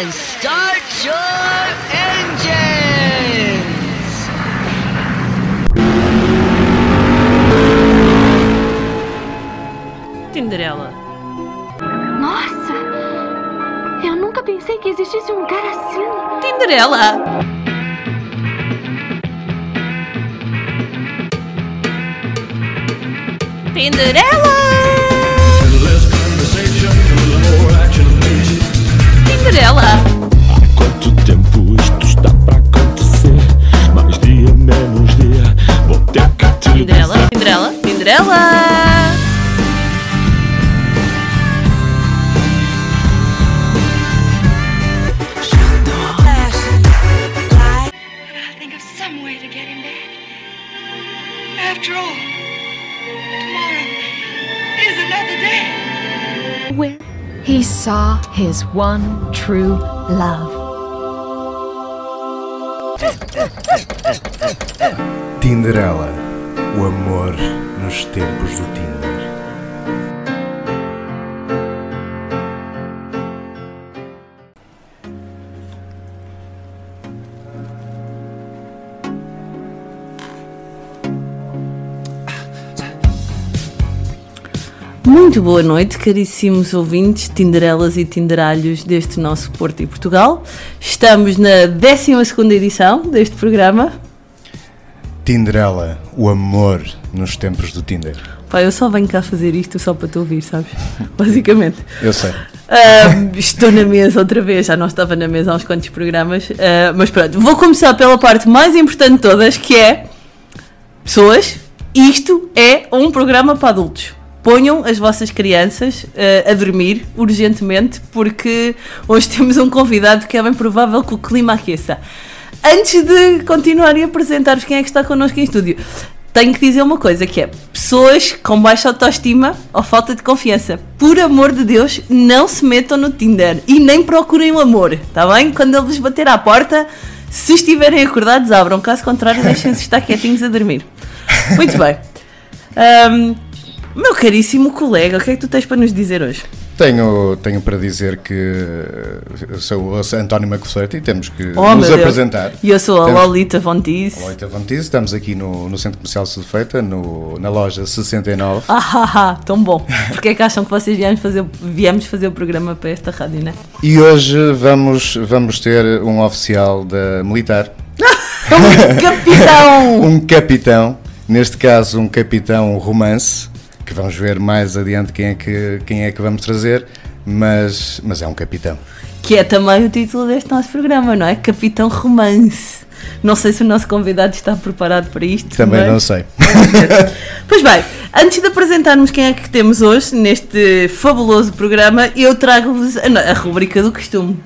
and start your engines! Tinderela. Nossa! Eu nunca pensei que existisse um cara assim. Tinderela! Tinderela! Tinderela! Há quanto tempo isto está para acontecer? Mais dia, menos dia, vou ter que te Tinderela, dizer. Tinderela, he saw his one true love. Tinderela, o amor nos tempos do Tinder. Muito boa noite, caríssimos ouvintes, tinderelas e tinderalhos deste nosso Porto e Portugal. Estamos na 12 edição deste programa. Tinderela, o amor nos tempos do Tinder. Pá, eu só venho cá fazer isto só para te ouvir, sabes? Basicamente. Eu sei. Ah, estou na mesa outra vez, já não estava na mesa há uns quantos programas, ah, mas pronto, vou começar pela parte mais importante de todas, que é pessoas, isto é um programa para adultos. Ponham as vossas crianças ah, a dormir urgentemente, porque hoje temos um convidado que é bem provável que o clima aqueça. Antes de continuar e apresentar-vos quem é que está connosco em estúdio, tenho que dizer uma coisa que é pessoas com baixa autoestima ou falta de confiança. Por amor de Deus, não se metam no Tinder e nem procurem o amor, está bem? Quando ele vos bater à porta, se estiverem acordados, abram. Caso contrário, deixem-se estar quietinhos a dormir. Muito bem. Ahm, meu caríssimo colega, o que é que tu tens para nos dizer hoje? Tenho, tenho para dizer que eu sou o António Macossete e temos que Oh, nos apresentar. E eu sou a Temos- Lolita Vontis. Olá, Vantis, estamos aqui no, no Centro Comercial Sudfeita, no, na loja 69. Ah, ah, ah, tão bom. Porque é que acham que vocês viemos fazer, viemos fazer o programa para esta rádio, não é? E hoje vamos, vamos ter um oficial da militar, Um capitão! um capitão, neste caso um capitão romance, que vamos ver mais adiante quem é que, quem é que vamos trazer, mas, mas é um capitão. Que é também o título deste nosso programa, não é? Capitão Romance. Não sei se o nosso convidado está preparado para isto. Também mas- não sei. Pois bem, antes de apresentarmos quem é que temos hoje neste fabuloso programa, eu trago-vos a, a rubrica do costume.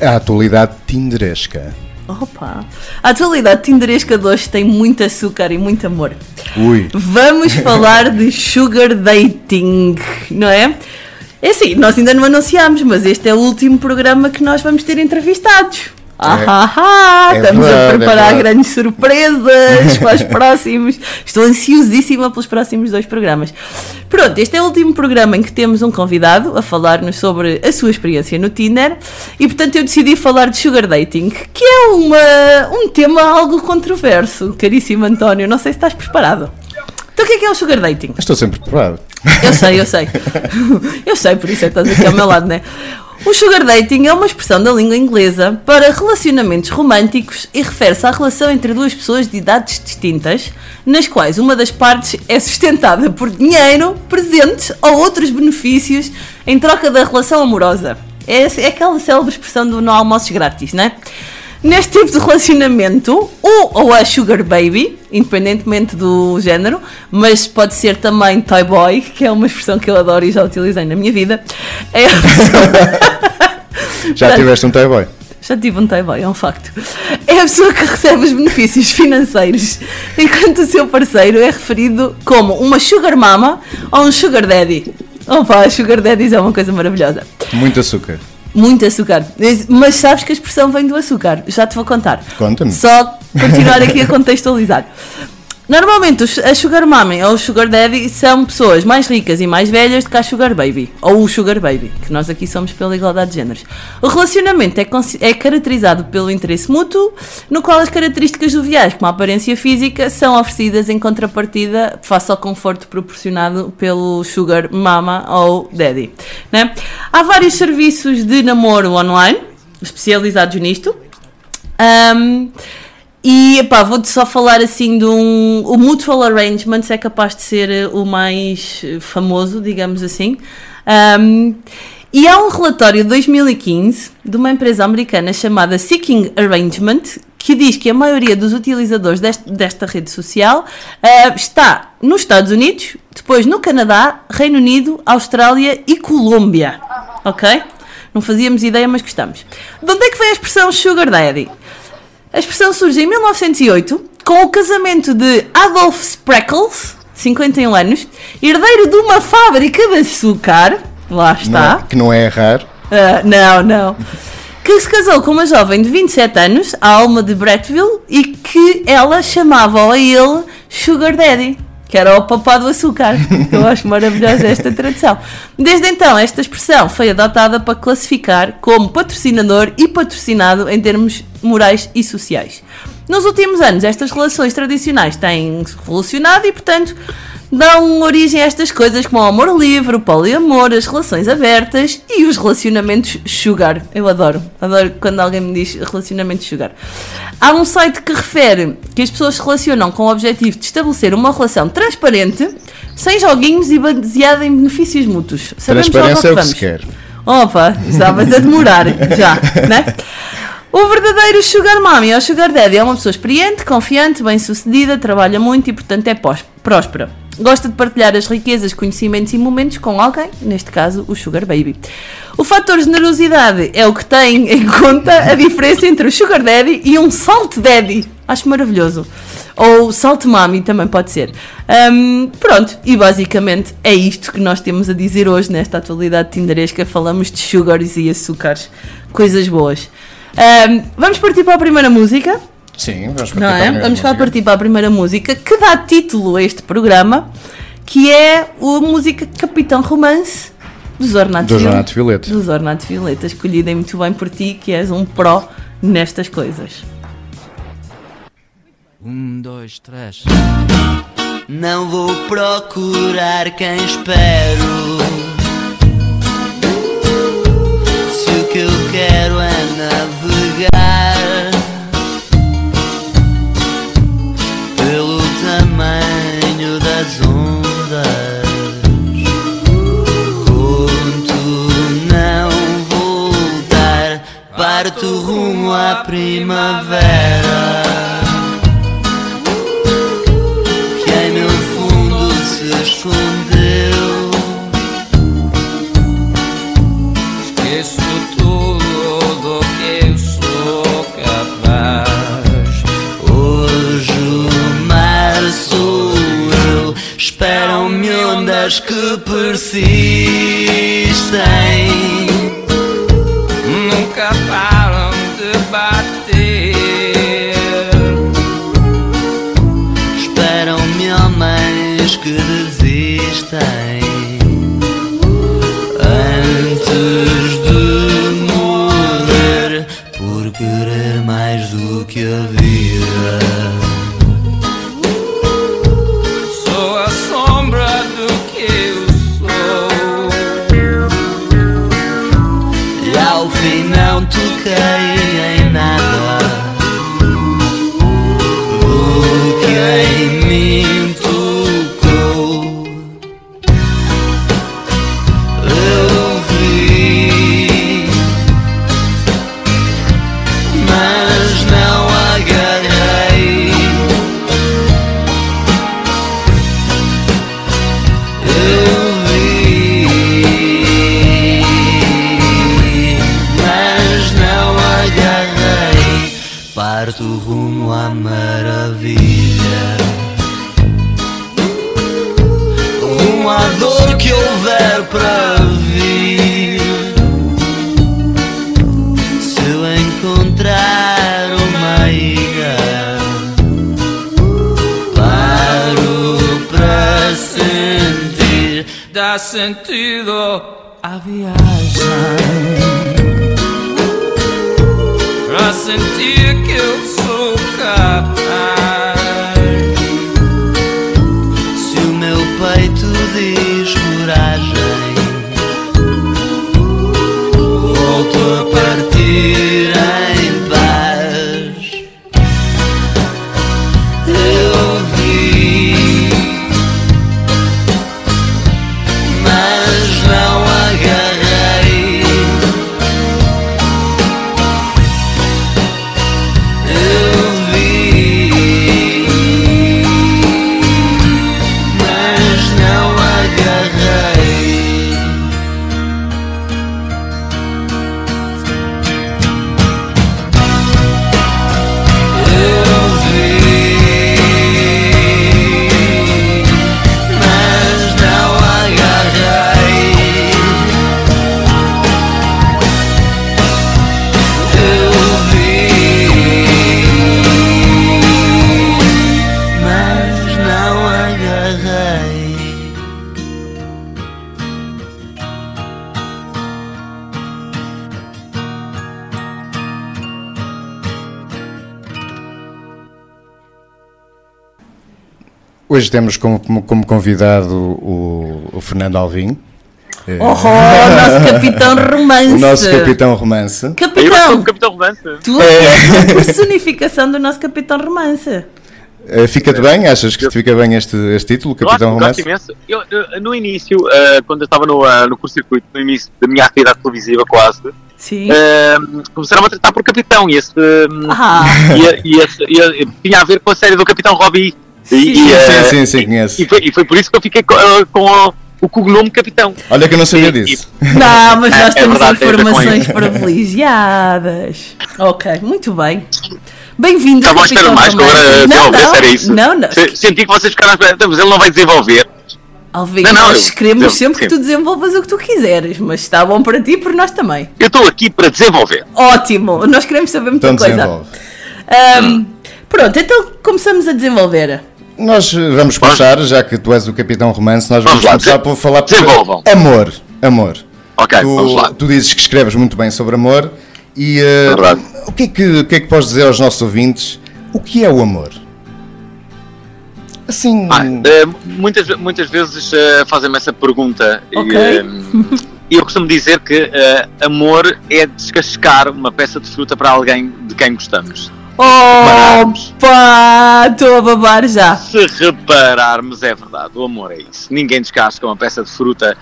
A atualidade tinderesca. Opa! A atualidade tinderesca de hoje tem muito açúcar e muito amor. Ui, Vamos falar de sugar dating, não é? É assim, nós ainda não anunciámos, mas este é o último programa que nós vamos ter entrevistados. Ah, ah, ah, é estamos verdade, a é preparar verdade. grandes surpresas para os próximos. Estou ansiosíssima pelos próximos dois programas. Pronto, este é o último programa em que temos um convidado a falar-nos sobre a sua experiência no Tinder e, portanto, eu decidi falar de sugar dating, que é uma, um tema algo controverso, caríssimo António. Não sei se estás preparado. Então, o que é que é o sugar dating? estou sempre preparado. Eu sei, eu sei. Eu sei, por isso é que estás aqui ao meu lado, né? O sugar dating é uma expressão da língua inglesa para relacionamentos românticos e refere-se à relação entre duas pessoas de idades distintas, nas quais uma das partes é sustentada por dinheiro, presentes ou outros benefícios em troca da relação amorosa. É, é aquela célebre expressão do não almoços grátis, né? Neste tipo de relacionamento, o ou a sugar baby, independentemente do género, mas pode ser também toy boy, que é uma expressão que eu adoro e já utilizei na minha vida, é a pessoa... Já tiveste um toy boy? Já tive um toy boy, é um facto. É a pessoa que recebe os benefícios financeiros, enquanto o seu parceiro é referido como uma sugar mama ou um sugar daddy. Opa, sugar daddies é uma coisa maravilhosa. Muito açúcar. Muito açúcar. Mas sabes que a expressão vem do açúcar. Já te vou contar. Conta-me. Só continuar aqui a contextualizar. Normalmente a Sugar Mommy ou o Sugar Daddy são pessoas mais ricas e mais velhas do que a Sugar Baby, ou o Sugar Baby, que nós aqui somos pela igualdade de géneros. O relacionamento é, é caracterizado pelo interesse mútuo, no qual as características joviais, como a aparência física, são oferecidas em contrapartida face ao conforto proporcionado pelo Sugar Mama ou Daddy. né? Há vários serviços de namoro online especializados nisto. Um, e epá, vou-te só falar assim de um. O Mutual Arrangements é capaz de ser eh, o mais eh, famoso, digamos assim. Um, e há um relatório de 2015 de uma empresa americana chamada Seeking Arrangement que diz que a maioria dos utilizadores deste- desta rede social eh, está nos Estados Unidos, depois no Canadá, Reino Unido, Austrália e Colômbia. Ok? Não fazíamos ideia, mas gostamos. De onde é que vem a expressão Sugar Daddy? A expressão surge em 1908 com o casamento de Adolf Spreckles, 51 anos, herdeiro de uma fábrica de açúcar. Lá Não está. é- que não é errar. Ah, não, não. Que se casou com uma jovem de 27 anos, a Alma de Bretteville, e que ela chamava a ele Sugar Daddy, que era o papá do açúcar. Eu acho maravilhosa esta tradução. Desde então, esta expressão foi adotada para classificar como patrocinador e patrocinado em termos morais e sociais. Nos últimos anos, estas relações tradicionais têm revolucionado e, portanto, dão origem a estas coisas como o amor livre, o poliamor, as relações abertas e os relacionamentos sugar. Eu adoro, adoro quando alguém me diz relacionamentos sugar. Há um site que refere que as pessoas se relacionam com o objetivo de estabelecer uma relação transparente, sem joguinhos e baseada em benefícios mútuos. Sabemos Transparência é o que se quer. Opa, estavas a demorar já, né? O verdadeiro Sugar Mommy ou Sugar Daddy é uma pessoa experiente, confiante, bem-sucedida, trabalha muito e, portanto, é próspera. Gosta de partilhar as riquezas, conhecimentos e momentos com alguém, neste caso, o Sugar Baby. O fator generosidade é o que tem em conta a diferença entre o Sugar Daddy e um Salt Daddy. Acho maravilhoso. Ou Salt Mommy também pode ser. Hum, pronto, e basicamente é isto que nós temos a dizer hoje nesta atualidade tinderesca. Falamos de sugars e açúcares, coisas boas. Hum, vamos partir para a primeira música, Sim, vamos partir não para a é? primeira Vamos partir para a primeira música que dá título a este programa, que é a música Capitão Romance dos Ornatos Do Viol- Renato Violeta. dos Ornatos Violeta, escolhida muito bem por ti, que és um pró nestas coisas. Um, dois, três. Não vou procurar quem espero. Se o que eu quero é navegar parto rumo à primavera que em meu fundo se escondeu. Esqueço tudo que eu sou capaz. Hoje o mar sou eu. Esperam-me ondas que persistem. Nunca param Hoje temos como, como- convidado o, o Fernando Alvim, eh, Oh, nosso capitão romance. o nosso capitão romance. Capitão, o Capitão Romance. tu és a personificação do nosso capitão romance. Eh, Fica-te bem? Achas que te fica bem este, este título, Capitão gosto, Romance? gosto imenso. Eu, eu, no início, eh, quando eu estava no, eh, no curso-circuito, no início da minha atividade televisiva quase, Sim. eh, começaram a tratar por Capitão e esse, Ah, e, e esse- e- e tinha a ver com a série do Capitão Robbie. E, Sim, e, Sim, sim, sim, conheço. e foi, e foi por isso que eu fiquei eh, com, o- o cognome Capitão. Olha que eu não sabia E- disso. não, mas É- nós é temos verdade, tem a ver com informações privilegiadas. Ok, muito bem. Bem-vindo, Estavam à espera mais agora Não, não, era isso. Não, não. Se- Senti que vocês ficaram à espera, "Então, mas ele não vai desenvolver. Alvin, Não, não, nós eu- queremos eu- sempre que tu desenvolvas o que tu quiseres, mas está bom para ti e por nós também. Eu estou aqui para desenvolver. Ótimo, nós queremos saber muita Então coisa. Ahm, pronto, então começamos a desenvolver. Nós vamos começar, já que tu és o Capitão Romance, nós vamos, Vamos lá, começar por falar por amor. Amor. Ok, vamos lá. Tu, tu dizes que escreves muito bem sobre amor e Verdade. o, que é que, o que é que podes dizer aos nossos ouvintes? O que é o amor? Assim, Ah, eh, muitas, muitas vezes eh, fazem-me essa pergunta Ok. e, eu costumo dizer que amor é descascar uma peça de fruta para alguém de quem gostamos. Repararmos. Opa, estou a babar já. Se repararmos, é verdade, o amor é isso. Ninguém descasca uma peça de fruta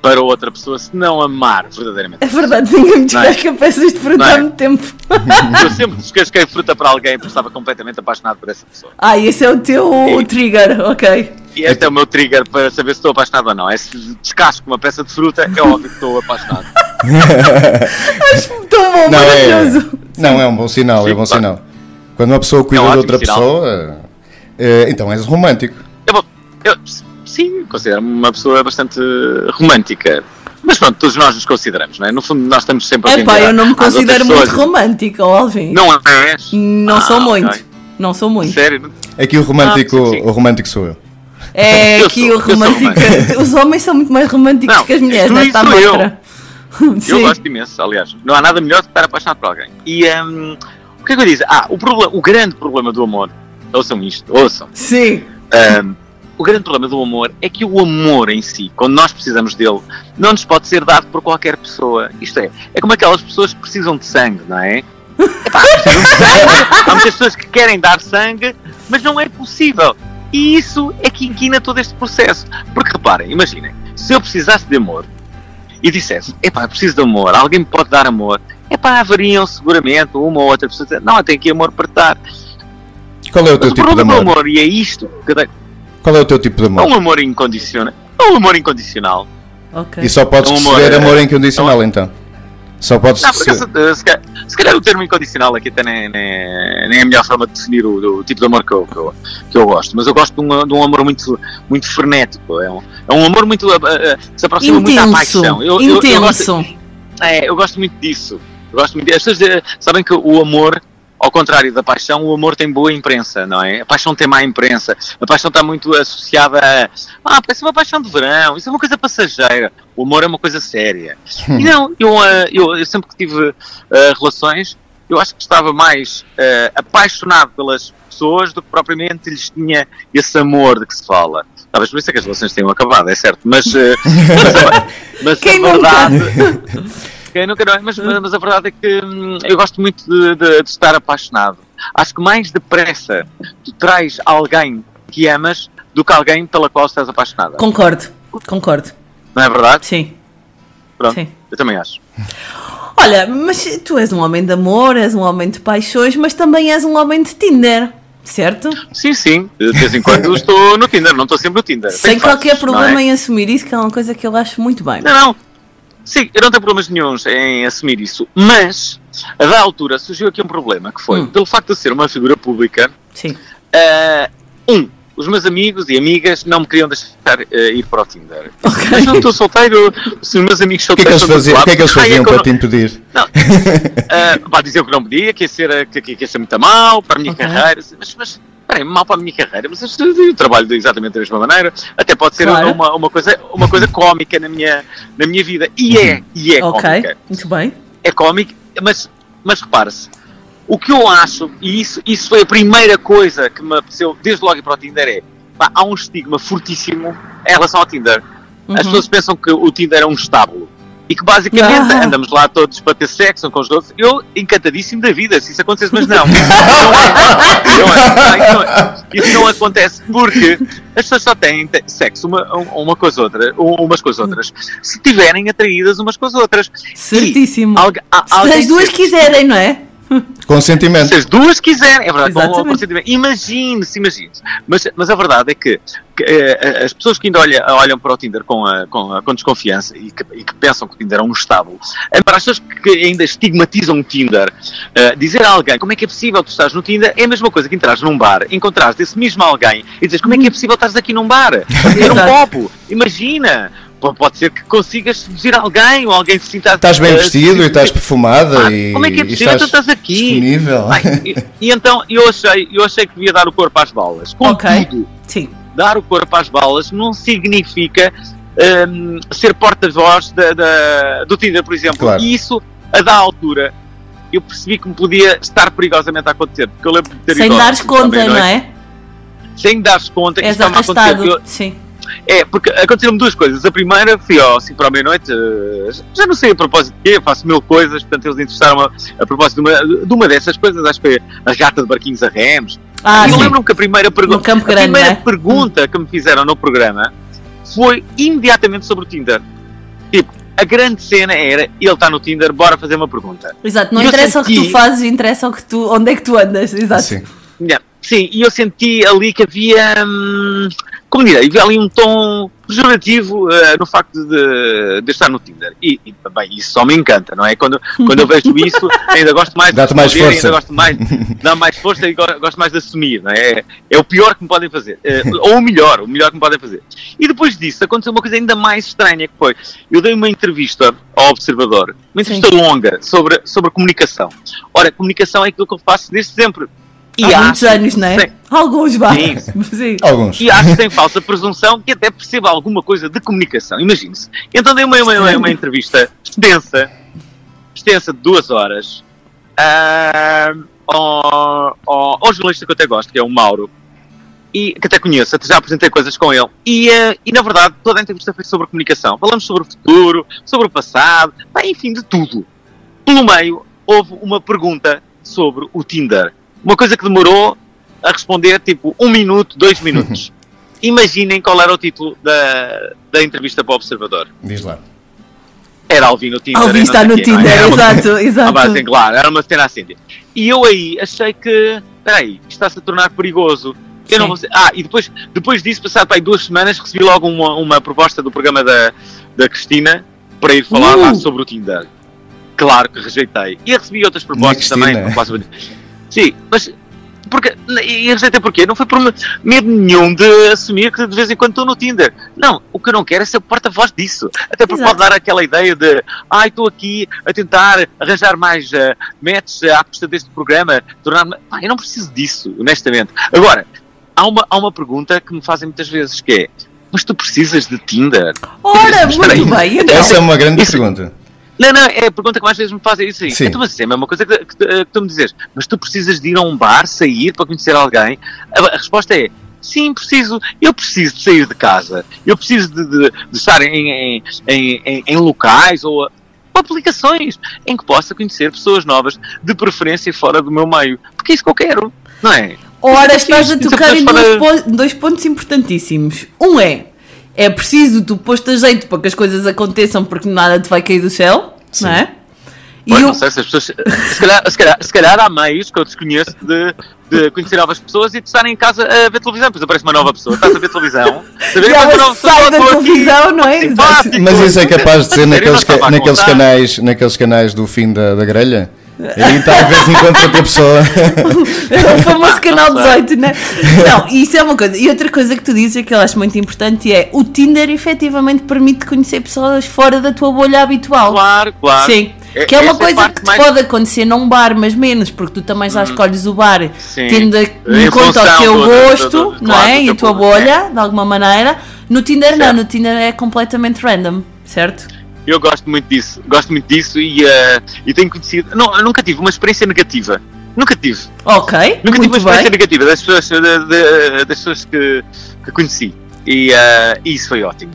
para outra pessoa se não amar verdadeiramente. É verdade, ninguém é? descasca peças de fruta Não é? há muito tempo. Eu sempre descasquei fruta para alguém porque estava completamente apaixonado por essa pessoa. Ah, esse é o teu E- trigger, ok. E este é o meu trigger para saber se estou apaixonado ou não. É se descasco uma peça de fruta, é óbvio que estou apaixonado. Tão bom, não, é, maravilhoso. não, é um bom sinal, é Sim, um bom claro. sinal. Quando uma pessoa cuida É um de outra pessoa, eh, então és romântico. Eu, eu, sim, considero-me uma pessoa bastante romântica. Mas pronto, todos nós nos consideramos, não é? No fundo, nós estamos sempre a Epá, eu não me considero muito pessoas. romântica, Alvin. Não és? Não Ah, sou muito. Não sou muito. Sério? Aqui o romântico, Ah, sim, sim. o romântico sou eu. É Eu que sou- o romântico. Os homens são muito mais românticos Não, que as mulheres, isso nesta sou eu. Eu gosto imenso, aliás. Não há nada melhor do que estar apaixonado por alguém. E hum, o que é que eu disse? Ah, o, problema, o grande problema do amor, ouçam isto, ouçam. Sim. Hum, o grande problema do amor é que o amor em si, quando nós precisamos dele, não nos pode ser dado por qualquer pessoa. Isto é, é como aquelas pessoas que precisam de sangue, não é? Epá, precisam de sangue. Há muitas pessoas que querem dar sangue, mas não é possível. E isso é que inquina todo este processo. Porque reparem, imaginem, se eu precisasse de amor e dissesse, epá, preciso de amor, alguém me pode dar amor, epá, haveriam seguramente uma ou outra pessoa dizer, não, tenho aqui amor para dar. Qual é o Mas teu o tipo de problema do amor? amor, e é isto, que Qual é o teu tipo de é amor? um amor incondicional. É um amor incondicional. Ok. E só podes É um amor, receber é- amor incondicional então. Só podes Não, receber. se, se, calhar, se calhar o termo incondicional aqui até nem, nem, nem é a melhor forma de definir o, o tipo de amor que eu, que, eu, que eu gosto. Mas eu gosto de um, de um amor muito, muito frenético. É um, é um amor muito. uh, uh, que se aproxima muito da Intenso. paixão. Eu, eu, eu gosto, Intenso. é, eu gosto muito disso. Eu gosto muito, as pessoas eh, sabem que o amor, ao contrário da paixão, o amor tem boa imprensa, não é? A paixão tem má imprensa. A paixão está muito associada a. Ah, parece uma paixão de verão, isso é uma coisa passageira. O amor é uma coisa séria. E não, eu, ah, eu, eu sempre que tive ah, relações, eu acho que estava mais ah, apaixonado pelas pessoas do que propriamente lhes tinha esse amor de que se fala. Talvez por isso é que as relações tenham acabado, é certo. Mas, ah, mas, mas a verdade. Quem nunca não é? Mas, mas a verdade é que hum, eu gosto muito de, de- de estar apaixonado. Acho que mais depressa tu traz alguém que amas do que alguém pela qual estás apaixonada. Concordo, concordo. Não é verdade? Sim. Pronto. Sim. Eu também acho. Olha, mas tu és um homem de amor, és um homem de paixões, mas também és um homem de Tinder, certo? Sim, sim. De vez em quando estou no Tinder, não estou sempre no Tinder. Sem qualquer não é? problema em assumir isso, que é uma coisa que eu acho muito bem. Não, não. Sim, eu não tenho problemas nenhums em assumir isso. Mas, a da altura, surgiu aqui um problema, que foi, Hum. pelo facto de ser uma figura pública, Sim. ah, um, os meus amigos e amigas não me queriam deixar ah, ir para o Tinder. Ok. Mas não estou solteiro, se os meus amigos O que é que eles solteiros faziam, o que é que eles faziam eu para não- te impedir? Não, uh, pá, dizer que não podia, que ia ser, que, que ia ser muito mal para a minha Ok. carreira. Mas, mas peraí, mal para a minha carreira, mas eu, trabalho de exatamente da mesma maneira. Até pode ser Claro. uma, uma, coisa, uma coisa cómica na minha, na minha vida. E é, e é ok, cómica. muito bem. É cómico, mas, mas repare-se. O que eu acho, e isso, isso foi a primeira coisa que me apeteceu desde logo ir para o Tinder, é pá, há um estigma fortíssimo em relação ao Tinder. As Uhum. pessoas pensam que o Tinder é um estábulo. E que basicamente Ah. andamos lá todos para ter sexo um com os outros. Eu, encantadíssimo da vida, se isso acontecesse, mas não. Não é. Não é. Isso não é. Isso não acontece porque as pessoas só têm sexo uma, uma com as outras, umas com as outras, se estiverem atraídas umas com as outras. Certíssimo. E Se as duas quiserem, não é? Consentimento. se as duas quiserem, é verdade, com Exatamente. o consentimento. Imagine-se, imagine-se. Mas, mas a verdade é que, que, eh, as pessoas que ainda olham, olham para o Tinder com, a- com, a- com desconfiança e que, e que pensam que o Tinder é um estábulo, eh, para as pessoas que ainda estigmatizam o Tinder, eh, dizer a alguém como é que é possível tu estás no Tinder é a mesma coisa que entrares num bar, encontrares esse mesmo alguém e dizes como é que é possível estás aqui num bar, a beber um copo, imagina. Pode ser que consigas seduzir alguém ou alguém se sinta Estás bem eh, vestido e estás perfumada Ah, e, como é que é possível? Tu estás aqui. disponível. Ai, e, e então eu achei, eu achei que devia dar o corpo às balas. Ok. Contudo, Sim. dar o corpo às balas não significa hum, ser porta-voz do Tinder, por exemplo. Claro. E isso, a da altura, eu percebi que me podia estar perigosamente a acontecer. Porque eu lembro de ter Sem ido ao- dares conta, à não é? Sem dares conta. És isto está-me a acontecer. Eu- Sim. É, porque aconteceram duas coisas. A primeira, fui ao assim para a meia-noite, eh, já não sei a propósito de quê, faço mil coisas, portanto eles interessaram a, a propósito de uma, de uma dessas coisas, acho que foi a gata de barquinhos a remos. Ah, e eu lembro-me que a primeira pergunta, Campo a Grande, primeira é? pergunta que me fizeram no programa foi imediatamente sobre o Tinder. Tipo, a grande cena era, ele está no Tinder, bora fazer uma pergunta. Exato, não Eu interessa o que tu senti- fazes, interessa o que tu, onde é que tu andas. Exato. Sim. Yeah. Sim, e eu senti ali que havia, hum, como direi, havia ali um tom pejorativo eh, no facto de, de estar no Tinder. E, e, bem, isso só me encanta, não é? Quando, quando eu vejo isso, ainda gosto mais de mais responder, força. Ainda gosto mais, dá mais força e go- gosto mais de assumir, não é? É, o pior que me podem fazer. Eh, ou o melhor, o melhor que me podem fazer. E depois disso, aconteceu uma coisa ainda mais estranha, que foi, eu dei uma entrevista ao Observador, uma entrevista longa sobre, sobre comunicação. Ora, comunicação é aquilo que eu faço desde sempre. E Há muitos acho- anos, não é? Sim. Alguns, vá. Sim. Sim. Alguns. E acho que tem falsa presunção que até perceba alguma coisa de comunicação. Imagine-se. Então dei uma, uma, uma, uma entrevista extensa, extensa de duas horas, ah, ao, ao, ao jornalista que eu até gosto, que é o Mauro, e que até conheço, até já apresentei coisas com ele. E, ah, e na verdade, toda a entrevista foi sobre comunicação. Falamos sobre o futuro, sobre o passado, bem, enfim, de tudo. Pelo meio, houve uma pergunta sobre o Tinder. Uma coisa que demorou a responder tipo um minuto, dois minutos. Imaginem qual era o título da, da entrevista para o Observador. Diz lá. Era Alvin no Tinder. Alvin e não está no quê, não é? Tinder, Era uma- exato, exato. Ah, pá, assim, claro, era uma cena assim. E eu aí achei que, peraí, isto está-se a tornar perigoso. Eu não vou ser- Ah, e depois, depois disso, passado pá, aí duas semanas, recebi logo uma, uma proposta do programa da, da Cristina para ir falar Uh! lá sobre o Tinder. Claro que rejeitei. E recebi outras propostas também. propostas- Sim, mas porque, e eu sei até porquê, não foi por medo nenhum de assumir que de vez em quando estou no Tinder. Não, o que eu não quero é ser porta-voz disso. Até porque Exato. pode dar aquela ideia de, ai, estou aqui a tentar arranjar mais uh, matches à custa deste programa, tornar-me. Pá, eu não preciso disso, honestamente. Agora, há uma, há uma pergunta que me fazem muitas vezes que é, mas tu precisas de Tinder? Ora, muito bem. Então, Essa é uma grande Isso- pergunta. Não, não, é a pergunta que mais vezes me fazem isso aí. Sim. Então, mas isso é a mesma coisa que, que, que tu me dizes. Mas tu precisas de ir a um bar, sair para conhecer alguém? A, a resposta é sim, preciso. Eu preciso de sair de casa. Eu preciso de, de- de estar em, em, em, em- em locais ou, aplicações em que possa conhecer pessoas novas, de preferência fora do meu meio. Porque é isso que eu quero, não é? Ora, é estás a preciso- tocar em é dois, para- pontos importantíssimos. Um é, é preciso tu posto a jeito para que as coisas aconteçam porque nada te vai cair do céu, Sim. não é? E Pois, o- não sei se as pessoas. Se calhar, se, calhar, se calhar há meios que eu desconheço de, de conhecer novas pessoas e de estarem em casa a ver televisão. Depois aparece uma nova pessoa, estás a ver televisão. E uma nova pessoa, sai da estou aqui, televisão, não é? simpático. Mas isso é capaz de ser naqueles, naqueles, canais, naqueles canais do fim da, da grelha? Aí está a vez em quando outra pessoa. É o famoso canal 18, né? Não, isso é uma coisa. E outra coisa que tu dizes é que eu acho muito importante é o Tinder efetivamente permite conhecer pessoas fora da tua bolha habitual. Claro, claro. Sim. Que é uma essa a coisa que te mais- Hum. pode acontecer num bar, mas menos, porque tu também já escolhes o bar Sim. tendo em Em conta o teu do- do- gosto, do- do- não claro, é? E a tua bolha, de alguma maneira. No Tinder não, Certo. no Tinder é completamente random, certo? Eu gosto muito disso. Gosto muito disso e, eh, e tenho conhecido. Não, eu nunca tive uma experiência negativa. Nunca tive. Ok, Nunca tive uma experiência bem. negativa das pessoas, de- de- das pessoas que, que conheci. E eh, isso foi ótimo.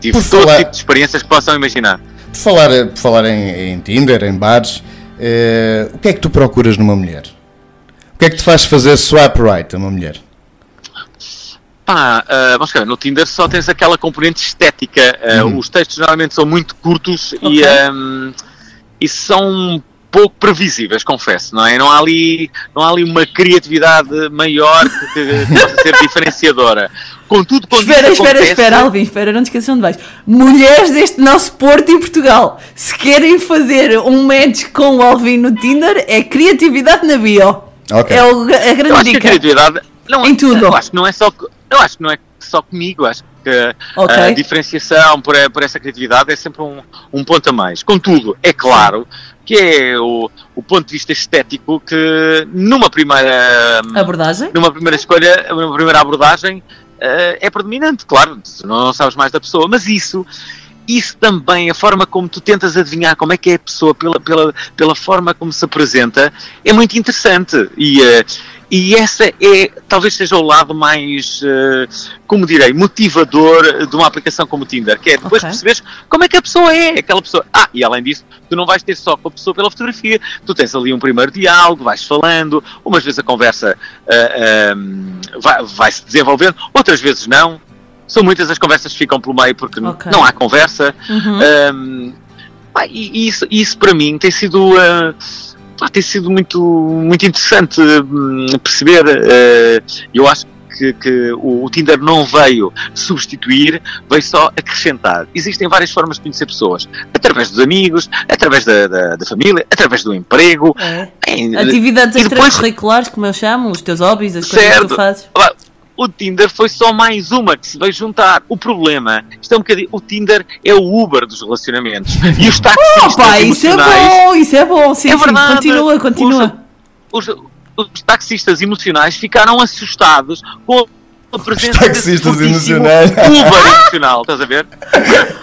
Tive Por todo falar- tipo de experiências que possam imaginar. Por falar, por falar em, em Tinder, em bares, eh, o que é que tu procuras numa mulher? O que é que te faz fazer swipe right a uma mulher? Pá, ah, vamos ver, no Tinder só tens aquela componente estética. Uhum. Os textos normalmente são muito curtos Ok. e, ahm, e são pouco previsíveis, confesso, não é? Não há ali, não há ali uma criatividade maior que, que- possa ser diferenciadora. Contudo, quando Espera, isso espera, acontece, espera, Alvin, espera, não te esqueças onde vais. Mulheres deste nosso Porto e Portugal, se querem fazer um match com o Alvin no Tinder, é criatividade na bio. Ok. É a Eu grande acho que a dica. criatividade não, Em tudo. Eu acho que não é só, eu acho que não é só comigo, acho que Ok. a diferenciação por, por essa criatividade é sempre um, um ponto a mais. Contudo, é claro que é o, o ponto de vista estético que numa primeira Abordagem? numa primeira escolha, numa primeira abordagem eh, é predominante, claro, não sabes mais da pessoa, mas isso isso também, a forma como tu tentas adivinhar como é que é a pessoa pela, pela, pela forma como se apresenta, é muito interessante. E, eh, e essa é, talvez seja o lado mais, eh, como direi, motivador de uma aplicação como o Tinder, que é depois Ok. perceberes como é que a pessoa é, aquela pessoa. Ah, e além disso, tu não vais ter só com a pessoa pela fotografia, tu tens ali um primeiro diálogo, vais falando, umas vezes a conversa ah, vai, vai se desenvolvendo, outras vezes não. São muitas as conversas que ficam pelo meio porque n- Ok. não há conversa. Uhum. Um, pá, e e isso, isso para mim tem sido, uh, pá, tem sido muito, muito interessante hum, perceber. uh, eu acho que, que o, o Tinder não veio substituir, veio só acrescentar. Existem várias formas de conhecer pessoas. Através dos amigos, através da, da, da família, através do emprego. É. Em- Atividades extracurriculares, como eu chamo, os teus hobbies, as coisas que Certo. tu fazes. O Tinder foi só mais uma que se veio juntar. O problema, isto é um bocadinho, o Tinder é o Uber dos relacionamentos. E os taxistas Opa, isso é bom, isso é bom. Sim, É sim, verdade. continua, continua. os, os taxistas emocionais ficaram assustados com presença Os taxistas emocionais. Uber emocional, estás a ver?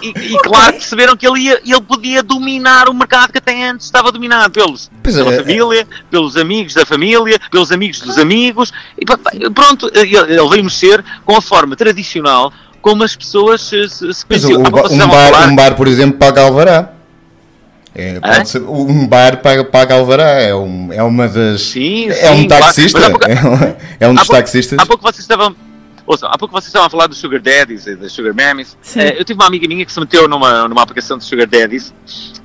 E, e claro, perceberam que ele, ia, ele podia dominar o mercado que até antes estava dominado pelos, Pois pela é. família, pelos amigos da família, pelos amigos dos amigos. E pronto, ele, ele veio mexer com a forma tradicional como as pessoas se, se, um, a bar, um bar, por exemplo, paga alvará. É, ser- um bar paga, paga alvará. É, um, é uma das. Sim, é um sim, claro. taxista. Há pouco- É, um, é um dos Há pouco- taxistas. Há pouco vocês estavam. Ouçam, há pouco vocês estavam a falar dos Sugar Daddies e das Sugar Mammies. Sim. Eh, eu tive uma amiga minha que se meteu numa, numa aplicação de Sugar Daddies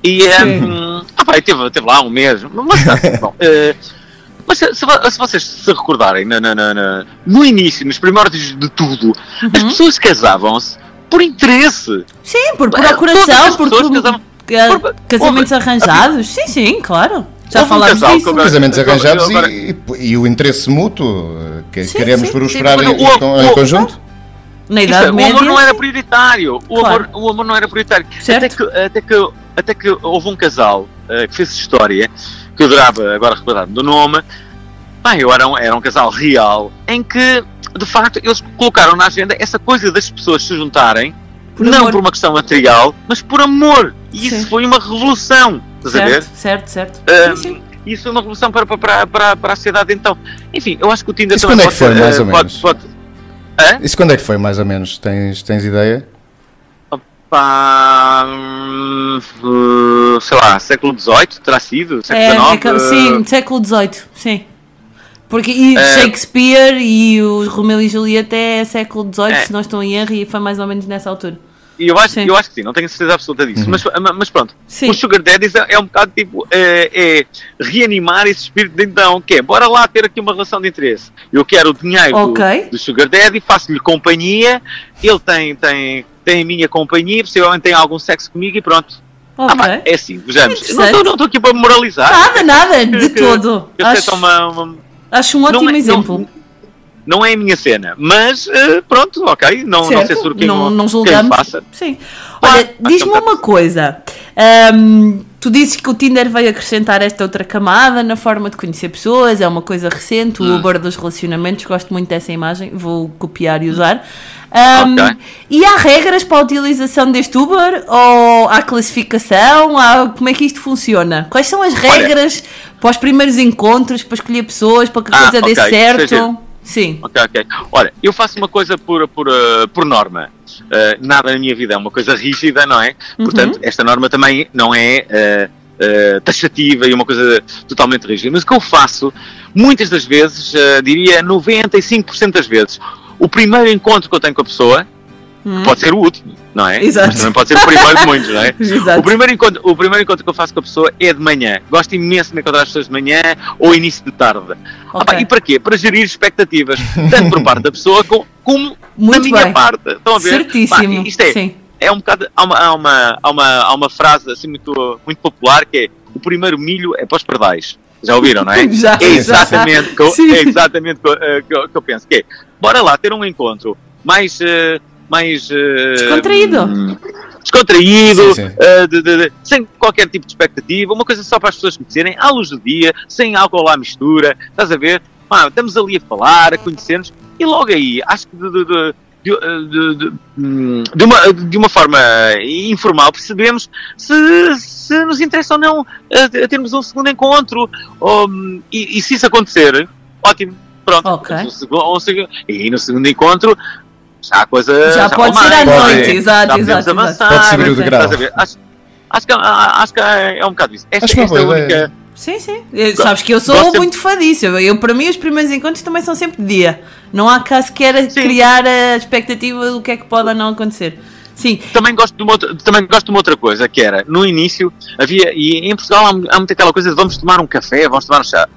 e eh, hum, ah, pá, teve, teve lá um mês. Mas tudo bom. Eh, mas se, se vo- se vocês se recordarem, na, na- na- no início, nos primórdios de tudo, as pessoas casavam-se por interesse. Sim, por procuração, por, por- casamentos Houve- arranjados. Sim, sim, claro. Já um falámos casal disso. Casamentos arranjados agora- e, e- e o interesse mútuo, eh, que Sim, queremos sim, prosperar sim, em, o- em o- conjunto. Na Isso Idade é, o amor não era prioritário. O, Claro. amor, o amor não era prioritário. Certo. Até que, até, que, até que houve um casal eh, que fez história, que eu adorava agora recordar-me do nome. Pá, eu era um, era um casal real, em que, de facto, eles colocaram na agenda essa coisa das pessoas se juntarem, Por não amor. por uma questão material, mas por amor. E isso Sim. foi uma revolução. Estás a ver? Certo, certo, certo. Sim, sim. Isso foi uma revolução para, para, para, para a sociedade então. Enfim, eu acho que o Tinder Isso também quando é que pode, foi, mais eh, ou pode- menos? pode- Isso quando é que foi, mais ou menos? Tens, tens ideia? Pá, hum, uh, sei lá, século XVIII terá sido? Século É, XIX? aquele- sim, século XVIII, sim. Porque e É. Shakespeare e o Romeu e Julieta é século XVIII, É. se não estou em erro, e foi mais ou menos nessa altura. E eu acho, Sim. eu acho que sim, não tenho certeza absoluta disso. Mas, mas pronto, Sim. o Sugar Daddies é, é um bocado tipo é, é reanimar esse espírito de então, que é bora lá ter aqui uma relação de interesse. Eu quero o dinheiro do- Ok. do, Sugar Daddy, faço-lhe companhia, ele tem, tem, tem a minha companhia, possivelmente tem algum sexo comigo e pronto. Ok. Ah, pá, é assim, vejamos. Interessante. Não estou- aqui para moralizar. Nada, nada, de Que- todo. Eu que Acho, é uma- uma, acho um ótimo não é- exemplo. Não, não é a minha cena, mas eh, pronto, ok. Não, não Certo, censuro quem, não, não quem julgamos. faça. Sim. Ah, Olha, é diz-me um uma coisa. Ahm, tu dizes que o Tinder veio acrescentar esta outra camada na forma de conhecer pessoas, é uma coisa recente, Hum. o Uber dos relacionamentos, gosto muito dessa imagem, vou copiar e usar. Ahm, Ok. E há regras para a utilização deste Uber? Ou há classificação? Há- como é que isto funciona? Quais são as regras para os primeiros encontros, para escolher pessoas, para que a Ah, coisa dê ok, certo? seja- Sim. Ok, ok. Olha, eu faço uma coisa por, por, eh, por norma. Eh, nada na minha vida é uma coisa rígida, não é? Portanto, esta norma também não é eh, eh, taxativa e uma coisa totalmente rígida. Mas o que eu faço, muitas das vezes, diria 95% das vezes, o primeiro encontro que eu tenho com a pessoa pode ser o último, não é? Exato. Mas também pode ser o primeiro de muitos, não é? Exato. O primeiro, encontro, o primeiro encontro que eu faço com a pessoa é de manhã. Gosto imenso de encontrar as pessoas de manhã ou início de tarde. Ah, pá, e para quê? Para gerir expectativas, tanto por parte da pessoa como, Muito da minha bem. parte. Estão a ver? Certíssimo. Pá, isto é, Sim. é um bocado. Há uma, há, uma, há, uma, há uma frase assim muito, muito popular que é: o primeiro milho é para os perdais. Já ouviram, não é? Já, é exatamente o que eu- Sim. é exatamente o eh, que eu- penso. Que é, bora lá ter um encontro mais. eh, mais eh, Descontraído. hum, descontraído, Sim, sim. eh, de- de- de- sem qualquer tipo de expectativa, uma coisa só para as pessoas conhecerem, à luz do dia, sem álcool à mistura, estás a ver? Pá, estamos ali a falar, a conhecer-nos, e logo aí, acho que de, de- de- de- de- de- hum, de uma, de uma forma informal percebemos se, se nos interessa ou não a, a termos um segundo encontro, ou, hum, e, e se isso acontecer, ótimo, pronto. Ok. temos um segu- um segu- e no segundo encontro, já a coisa Já pode ser à mais, Pode. noite, exato, já podemos exato. exato. avançar, Pode subir o degrau. Acho, acho que, acho que é um bocado isso. Esta, Acho esta é a boa única. Sim, sim. Eu- sabes que eu sou Gosto- muito fã disso. Eu, para mim, os primeiros encontros também são sempre de dia. Não há cá sequer Sim. criar a expectativa do que é que pode ou não acontecer. Sim, Também gosto, de uma outra, também gosto de uma outra coisa, que era, no início, havia, e em Portugal há, há muito aquela coisa de vamos tomar um café, vamos tomar um chá.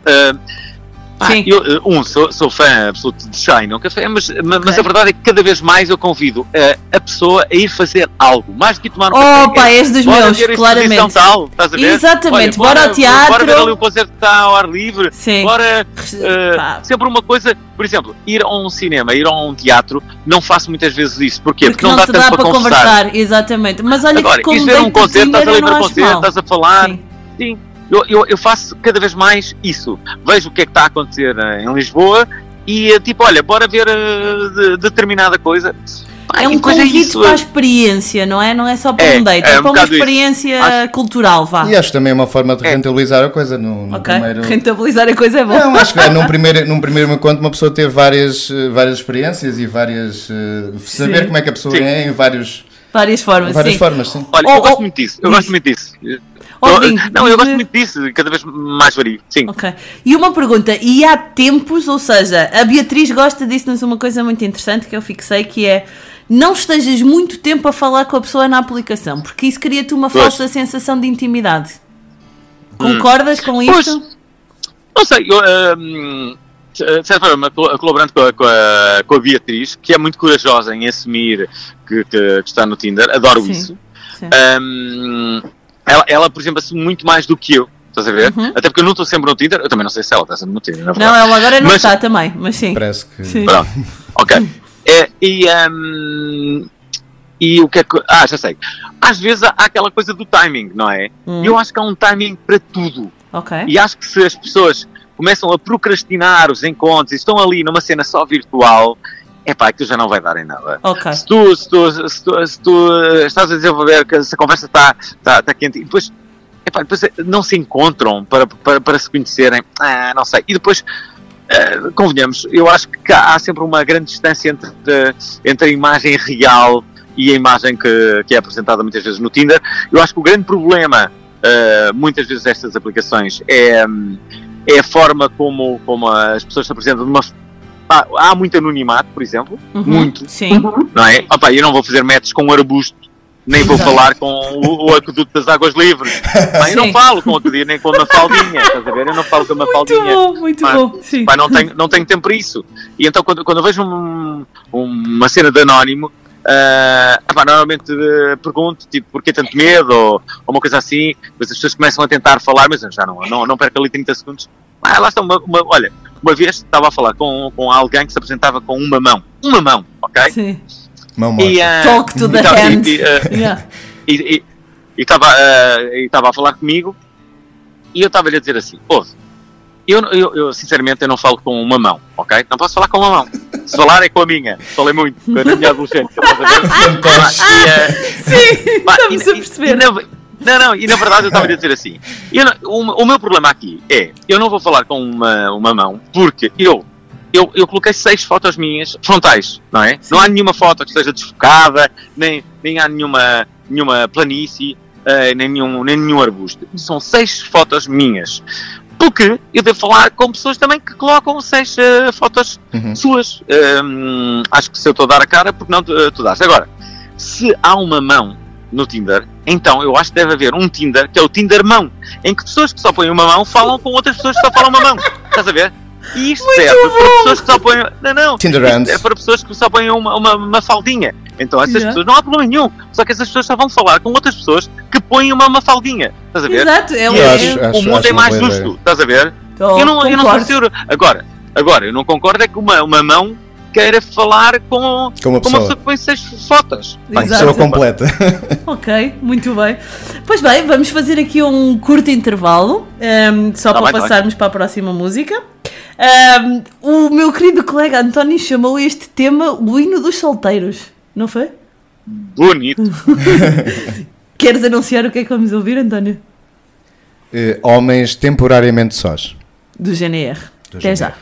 Ah, Sim. eu, ah, um, sou, sou fã absoluto de chá e não café, mas, ma- mas a verdade é que cada vez mais eu convido ah, a pessoa a ir fazer algo, mais do que tomar um café. Opa, és dos bora meus, ver a claramente. Tal, estás a ver? Exatamente, Olha, bora ao teatro. Bora ver ali um concerto que está ao ar livre. Sim. Bora Uh, sempre uma coisa, por exemplo, ir a um cinema, ir a um teatro, não faço muitas vezes isso. Porquê? porque não, dá te tempo dá para para conversar. conversar. Exatamente. Mas olha Agora, que como ver um concerto, estás ali eu para não o concerto, estás a falar. Sim. Sim. Eu, eu, eu faço cada vez mais isso. Vejo o que é que está a acontecer em Lisboa e eh, tipo, olha, bora ver eh, de- determinada coisa. Pá, É um depois convite isso, para a experiência, não é? Não é só para É, um date, é, é um para uma bocado isso. experiência Acho- cultural, vá. E acho também uma forma de É. rentabilizar a coisa. No, no Ok, primeiro... rentabilizar a coisa é bom. Não, acho que é, num, primeiro, num primeiro encontro uma pessoa ter várias, eh, várias experiências e várias. eh, saber Sim. como é que a pessoa Sim. é em vários, Várias formas, várias sim. formas, sim. Olha, Oh, eu oh, gosto muito disso. Eu gosto muito disso. Não, eu gosto muito disso. Cada vez mais vario. Sim. Ok. E uma pergunta, e há tempos, ou seja, a Beatriz gosta disso-nos uma coisa muito interessante que eu fixei, que é não estejas muito tempo a falar com a pessoa na aplicação, porque isso cria-te uma Pois. falsa sensação de intimidade. Concordas com Pois, isto? Não sei, eu, hum, de certa forma, col- colaborando com a, com, a, com a Beatriz, que é muito corajosa em assumir que, que- que está no Tinder, adoro Sim, isso. sim. Hum, ela, ela, por exemplo, assume muito mais do que eu. estás a ver? Até porque eu não estou sempre no Tinder, eu também não sei se ela está sempre no Tinder, na Não, verdade. ela agora não Mas- está também, mas sim. Parece que. Sim. Pronto, ok. É, e, hum, e o que é que. Ah, já sei. Às vezes há aquela coisa do timing, não é? Hum. E eu acho que há um timing para tudo. Ok. E acho que se as pessoas começam a procrastinar os encontros e estão ali numa cena só virtual, é pá, aquilo já não vai dar em nada. Ok. Se tu, se, tu, se, tu, se tu, eh, estás a desenvolver que essa conversa está tá, tá quente e depois, epá, depois eh, não se encontram para, para, para se conhecerem, ah, não sei. E depois, eh, convenhamos, eu acho que há, sempre uma grande distância entre, eh, entre a imagem real e a imagem que, que é apresentada muitas vezes no Tinder. Eu acho que o grande problema, eh, muitas vezes, destas aplicações é, hum, é a forma como, como as pessoas se apresentam. de uma- há, há muito anonimato, por exemplo, Uhum. muito Sim. não é? Opa, eu não vou fazer matches com um arbusto, nem vou falar com o, o aqueduto das águas livres. Pá, eu não falo com o aqueduto nem com uma faldinha, estás a ver? Eu não falo com uma Muito faldinha. bom, muito Pá, bom. Sim. Pá, não, tenho, não tenho tempo para isso. E então, quando, quando eu vejo um- uma cena de anónimo, ah, epá, normalmente eh, pergunto, tipo, porquê tanto medo, ou, ou uma coisa assim, depois as pessoas começam a tentar falar, mas eu já não, não, não perco ali 30 segundos. Ah, lá está uma, uma- olha, uma vez estava a falar com, com alguém que se apresentava com uma mão, uma mão, ok? Sim. Mão E, ah, Talk to the e e- hand. e, ah, Yeah. e- e- e estava ah, e estava a falar comigo e eu estava-lhe a dizer assim, ouve, eu, eu, eu, sinceramente eu não falo com uma mão, ok? Não posso falar com uma mão. Se falar é com a minha. Falei muito, com a minha adolescência. estás a ver? Pá, e, ah, Sim, Pá, estamos e- a perceber. e na- não, não, e na verdade eu estava a dizer assim: não- o, o meu problema aqui é, eu não vou falar com uma, uma mão, porque eu, eu, eu coloquei seis fotos minhas frontais, não é? Não há nenhuma foto que esteja desfocada, nem, nem há nenhuma, nenhuma planície, eh, nem, nenhum, nem nenhum arbusto. São seis fotos minhas. Porque eu devo falar com pessoas também que colocam seis eh, fotos Uhum. suas. Hum, acho que se eu estou a dar a cara, porque não tu, tu dás. Agora, se há uma mão no Tinder, então eu acho que deve haver um Tinder que é o Tinder mão, em que pessoas que só põem uma mão falam com outras pessoas que só falam uma mão. Estás a ver? E isto serve para pessoas que só põem. Não, não. Tinder isto. É para pessoas que só põem uma, uma, uma faldinha. Então essas Yeah. pessoas não há problema nenhum. Só que essas pessoas só vão falar com outras pessoas que põem uma, uma faldinha. Estás a ver? Exato, é um. E Eu é- acho- acho- o mundo acho é mais justo. ideia. Estás a ver? Oh, eu não, eu não sou concordo. seguro. Agora, agora, eu não concordo é que uma, uma mão queira falar com, Com uma com uma pessoa. que põe seis fotos. Exato. Pessoa completa. Ok, muito bem. Pois bem, vamos fazer aqui um curto intervalo, ehm, só Tá para bem, tá passarmos para a próxima música. Ehm, o meu querido colega António chamou este tema o hino dos solteiros, não foi? Bonito. Queres anunciar o que é que vamos ouvir, António? Eh, homens temporariamente sós. Do GNR. Do Até GNR. já.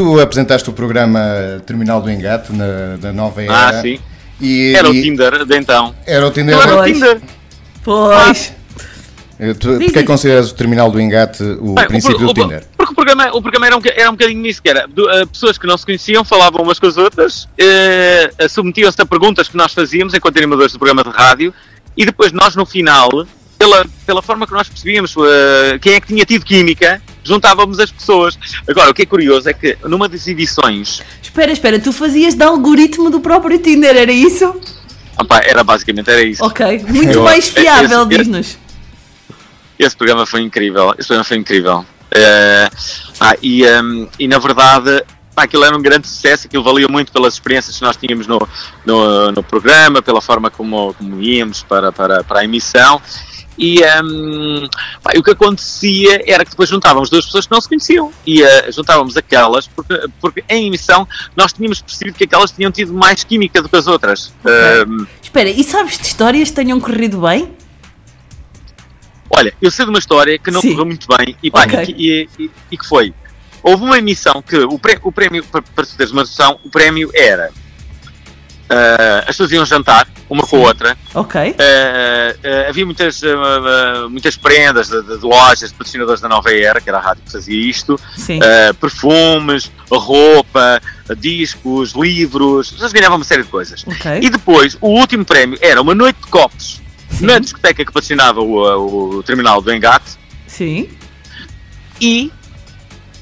Tu apresentaste o programa Terminal do Engate na, na nova era. Ah, sim. E, Era o e- Tinder de então. Era o Tinder. Não era o Pois. Tinder. Pois. Eh, Tu, Diz, porque é que diz. consideras o Terminal do Engate o Bem, princípio o, do o- Tinder? Porque o programa, o programa era, um, era um bocadinho nisso, que era do- eh, pessoas que não se conheciam, falavam umas com as outras, eh, submetiam-se a perguntas que nós fazíamos enquanto animadores do programa de rádio, e depois nós no final, pela, pela forma que nós percebíamos eh, quem é que tinha tido química, juntávamos as pessoas. Agora, o que é curioso é que numa das edições, Espera, espera, tu fazias de algoritmo do próprio Tinder, era isso? opá, era basicamente era isso. Ok, muito Eu- mais fiável, diz-nos. Esse programa foi incrível. Esse programa foi incrível. Eh, ah, e, ehm, e na verdade, pá, aquilo era um grande sucesso. Aquilo valia muito pelas experiências que nós tínhamos no, no, no programa, pela forma como, como íamos para, para, para a emissão. E, ehm, pá, o que acontecia era que depois juntávamos duas pessoas que não se conheciam e eh, juntávamos aquelas, porque, porque em emissão nós tínhamos percebido que aquelas tinham tido mais química do que as outras. Ehm, Espera, e sabes de histórias que tenham corrido bem? Olha, eu sei de uma história que não Sim. correu muito bem e, pá, Ok. e, que- e- e- que foi. Houve uma emissão que o, pré- o prémio, para, para teres uma noção, o prémio era. Ah, as pessoas iam jantar, uma com a outra. Ok. ah, ah, havia muitas, muitas prendas de, de lojas, de patrocinadores da Nova Era, que era a rádio que fazia isto. Sim. perfumes, roupa, discos, livros. As pessoas ganhavam uma série de coisas. Ok. E depois, o último prémio era uma noite de copos na discoteca que patrocinava o, o terminal do Engate Sim. e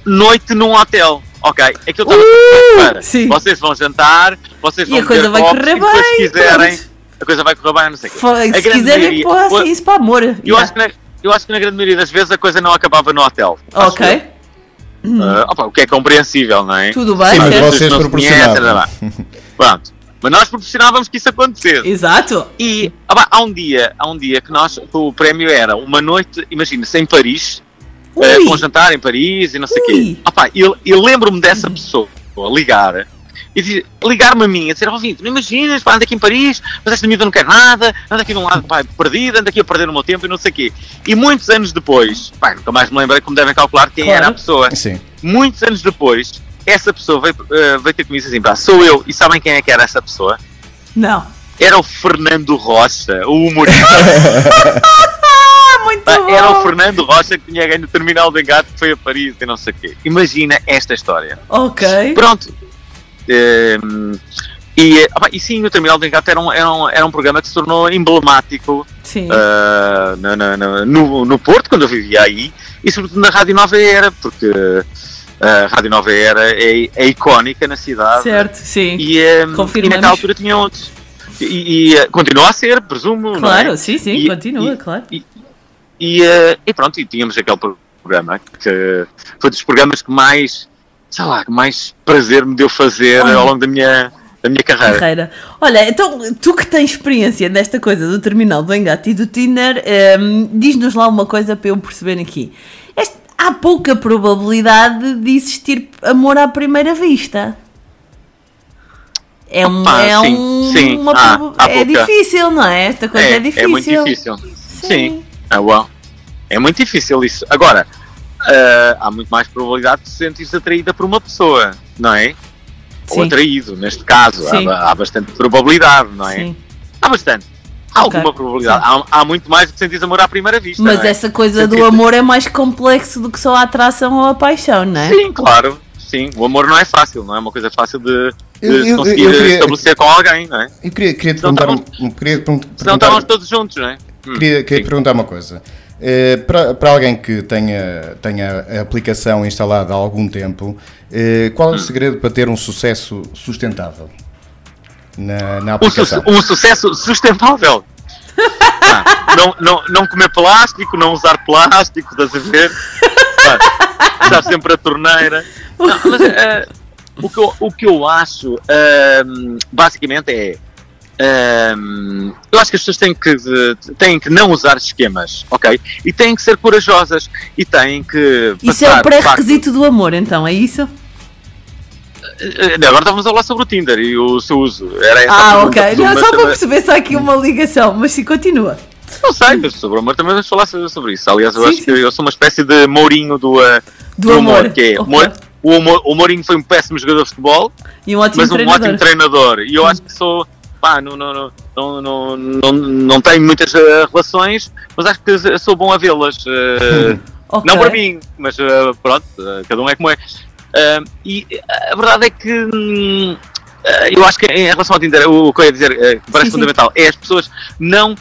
noite num hotel. Ok, é que eu estava Uh, para. sim. Vocês vão jantar, vocês E vão a coisa vai correr e bem, se quiserem, pronto. a coisa vai correr bem, não sei o quê. Se grande quiserem, maioria- pô, o- isso para amor. eu, Yeah. acho que na, eu acho que na grande maioria das vezes a coisa não acabava no hotel. Ok. eu. Ah, opa, o que é compreensível, não é? Tudo bem, Sim, mas vocês não proporcionavam. conhecem. Pronto. Mas nós proporcionávamos que isso acontecesse. Exato. E pá, há um dia, há um dia que nós, o prémio era uma noite, imagina-se, em Paris, Ui. com um jantar em Paris e não sei o quê. Pá, eu, eu lembro-me dessa pessoa ligar e ligar-me a mim, a dizer, ó não imaginas, pá, ando aqui em Paris, mas esta miúda não quer nada, ando aqui de um lado, pá, perdido, ando aqui a perder o meu tempo e não sei o quê. E muitos anos depois, pá, nunca mais me lembrei como devem calcular quem Claro. era a pessoa. Sim. Muitos anos depois, essa pessoa veio, eh, veio ter comigo assim, pá, sou eu, e sabem quem é que era essa pessoa? Não. Era o Fernando Rocha, o humorista. Muito Pá, bom. Era o Fernando Rocha que tinha ganho o terminal de engate que foi a Paris e não sei o quê. Imagina esta história. Ok. Pronto. Ehm, e, ah, e sim, o terminal de engate era um, era, um, era um programa que se tornou emblemático ah, na- na- na- no, no Porto, quando eu vivia aí, e sobretudo na Rádio Nova Era, porque a Rádio Nova Era é, é icónica na cidade. certo, sim. E, ehm, e naquela altura tinha outros. E, e, eh, continua a ser, presumo. é? Claro, sim, sim, E- continua, claro. E, eh, e pronto, e tínhamos aquele programa que foi dos programas que mais, sei lá, que mais prazer me deu fazer Olha. ao longo da minha, da minha carreira. Carreira. Olha, então tu que tens experiência nesta coisa do terminal do engate e do Tinder, ehm, diz-nos lá uma coisa para eu perceber aqui. Este- há pouca probabilidade de existir amor à primeira vista. É, um, Opa, é sim, um, sim, uma há é pouca. difícil, não é? Esta coisa é, difícil. é muito difícil. Sim. Ah, well, é muito difícil isso. Agora, eh, há muito mais probabilidade de te sentires atraída por uma pessoa, não é? Ou Sim. atraído, neste caso. Sim. Há, há bastante probabilidade, não é? Sim. Há bastante. Há Ok. alguma probabilidade. Há, há muito mais do que sentir amor à primeira vista. Mas não é? essa coisa do amor é mais complexo do que só a atração ou a paixão, não é? Sim, claro. Sim, o amor não é fácil, não é uma coisa fácil de, de Eu- eu- conseguir eu queria- estabelecer com alguém, não é? Eu queria, queria te Senão perguntar, um- queria Senão perguntar, estávamos todos juntos, não é? Hum, queria, queria te perguntar uma coisa. Eh, para, para alguém que tenha, tenha a aplicação instalada há algum tempo, eh, qual é Hum. o segredo para ter um sucesso sustentável na, na Um, su- aplicação? um sucesso sustentável. Ah, não, não, não comer plástico, não usar plástico, estás a ver? Ah, usar sempre a torneira. Não, mas, ah, o, que eu, o que eu acho, ahm, basicamente, é. Ahm, eu acho que as pessoas têm que, têm que não usar esquemas, ok? E têm que ser corajosas. E têm que. Isso é o pré-requisito do amor, então, é isso? facto- Eh, Agora estávamos a falar sobre o Tinder e o seu uso. Era essa Ah, ok. Não, só para perceber se há aqui uma ligação, mas sim, continua. Não sei, mas sobre o amor também vamos falar so- sobre isso. Aliás, eu Sim, acho sim. que eu sou uma espécie de Mourinho do, uh, Do amor. que é Ok. amor- o, Mo- o Mourinho foi um péssimo jogador de futebol, E um mas um treinador. ótimo treinador. E eu acho que sou. Pá, não, não, não, não, não, não, não tenho muitas eh, relações, mas acho que sou bom a vê-las. eh, Ok. Não para mim, mas eh, pronto, cada um é como é. E a verdade é que hum, eu acho que em relação ao Tinder, o que eu ia dizer que parece Sim, sim. fundamental é as pessoas não,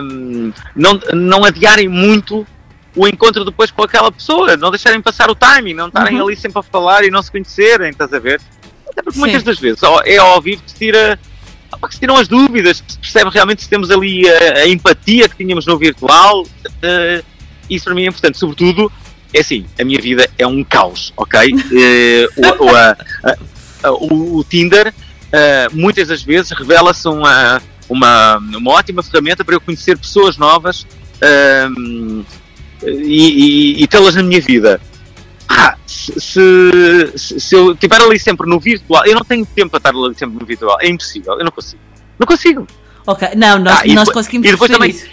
hum, não, não adiarem muito o encontro depois com aquela pessoa, não deixarem passar o timing, não estarem ali sempre a falar e não se conhecerem, estás a ver? Até porque Sim. muitas das vezes é ao vivo que se tira. Pá, que se tiram as dúvidas, que se percebe realmente se temos ali a, a empatia que tínhamos no virtual. eh, isso para mim é importante, sobretudo, é assim, a minha vida é um caos, ok? Eh, o, a- a- o- o Tinder, eh, muitas das vezes, revela-se uma, uma, uma ótima ferramenta para eu conhecer pessoas novas e, e- e tê-las na minha vida. Ah, se, se, se- eu estiver ali sempre no virtual, eu não tenho tempo para estar ali sempre no virtual, é impossível, eu não consigo. Não consigo. Ok, não, nós, Ah, nós depois- conseguimos e depois também- isso.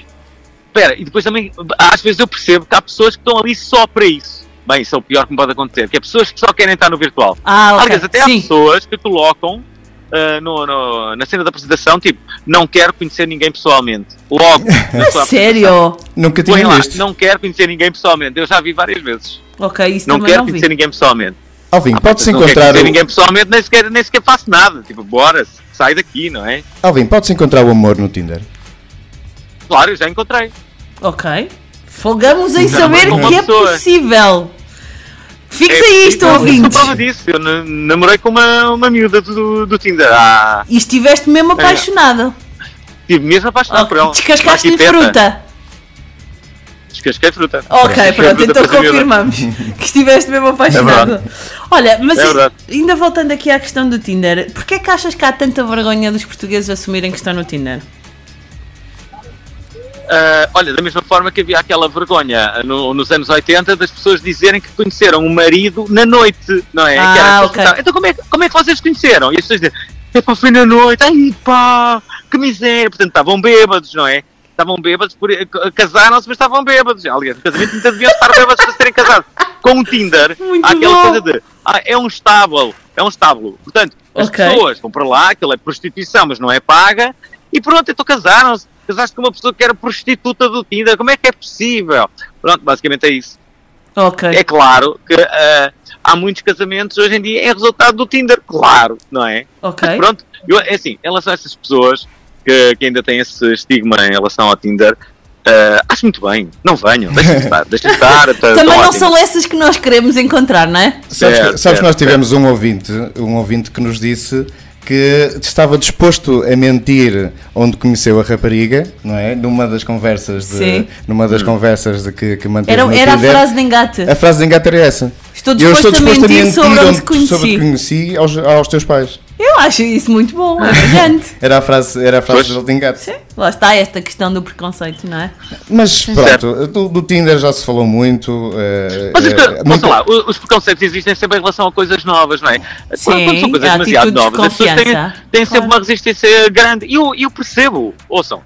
Espera, e depois também, às vezes eu percebo que há pessoas que estão ali só para isso. Bem, isso é o pior que me pode acontecer, que é pessoas que só querem estar no virtual. Ah, ok. Aliás, até há Sim. pessoas que colocam ah, no, no- na cena da apresentação, tipo, não quero conhecer ninguém pessoalmente. Logo, sério? Nunca tinha lá, visto. não quero conhecer ninguém pessoalmente. Eu já vi várias vezes. Ok, isso Não quero não conhecer ninguém pessoalmente. Alvin, pode-se Não quero encontrar, conhecer o... ninguém pessoalmente, nem sequer, nem sequer faço nada. Tipo, bora, sai daqui, não é? Alvin, pode-se encontrar o amor no Tinder. Claro, eu já encontrei. Ok. Folgamos em Não, saber que é pessoa. possível. Fixa É, isto, eu sou ouvintes. prova disso. Eu na- namorei com uma, uma miúda do, do Tinder. Ah, E estiveste mesmo É. apaixonado. estive mesmo apaixonado por ela. Descascaste-lhe fruta. Descasquei fruta. Ok, Descasquei pronto, fruta então confirmamos que estiveste mesmo apaixonado. verdade. Olha, mas É isto- ainda voltando aqui à questão do Tinder, porquê é que achas que há tanta vergonha dos portugueses assumirem que estão no Tinder? Ah, olha, da mesma forma que havia aquela vergonha no- nos anos 80 das pessoas dizerem que conheceram o marido na noite, não é? Ah, Que era as pessoas ok. perguntavam, então como é, que- como é que vocês conheceram? E as pessoas dizem, epá, foi na noite, ai pá, que miséria. Portanto, estavam bêbados, não é? Estavam bêbados, por, casaram-se, mas estavam bêbados. Aliás, no casamento ainda deviam estar bêbados para serem casados. Com o Tinder, Muito há aquela bom. coisa de, ah, é um estábulo, é um estábulo. Portanto, as Ok. pessoas vão para lá, aquilo é prostituição, mas não é paga, e pronto, então casaram-se. Casaste com uma pessoa que era prostituta do Tinder, como é que é possível? Pronto, basicamente é isso. Ok. É claro que ah, há muitos casamentos hoje em dia é resultado do Tinder, claro, não é? Ok. Mas pronto, eu, é assim, em relação a essas pessoas que, que ainda têm esse estigma em relação ao Tinder, ah, acho muito bem, não venham, deixem estar, deixem estar. tá- Também tão não ótimos. são essas que nós queremos encontrar, não é? Sabes, Certo, que, sabes certo, que nós tivemos um ouvinte, um ouvinte que nos disse que estava disposto a mentir onde conheceu a rapariga, não é? Numa das conversas de, Sim. numa das conversas de que, que manteve Era, era a frase de engate. A frase de engate era essa. Estou Eu disposto, estou disposto a mentir sobre onde te onde- sobre conheci. que conheci aos, aos teus pais. Eu acho isso muito bom, é brilhante. Era a frase, era a frase de engate. Sim, lá está esta questão do preconceito, não é? Mas pronto, do, do Tinder já se falou muito. eh, Mas isto, eh, ouçam muito- lá, os preconceitos existem sempre em relação a coisas novas, não é? Quando- Sim, quando são coisas a demasiado atitude de novas, as pessoas têm, têm sempre Claro. uma resistência grande. E eu, eu percebo, ouçam,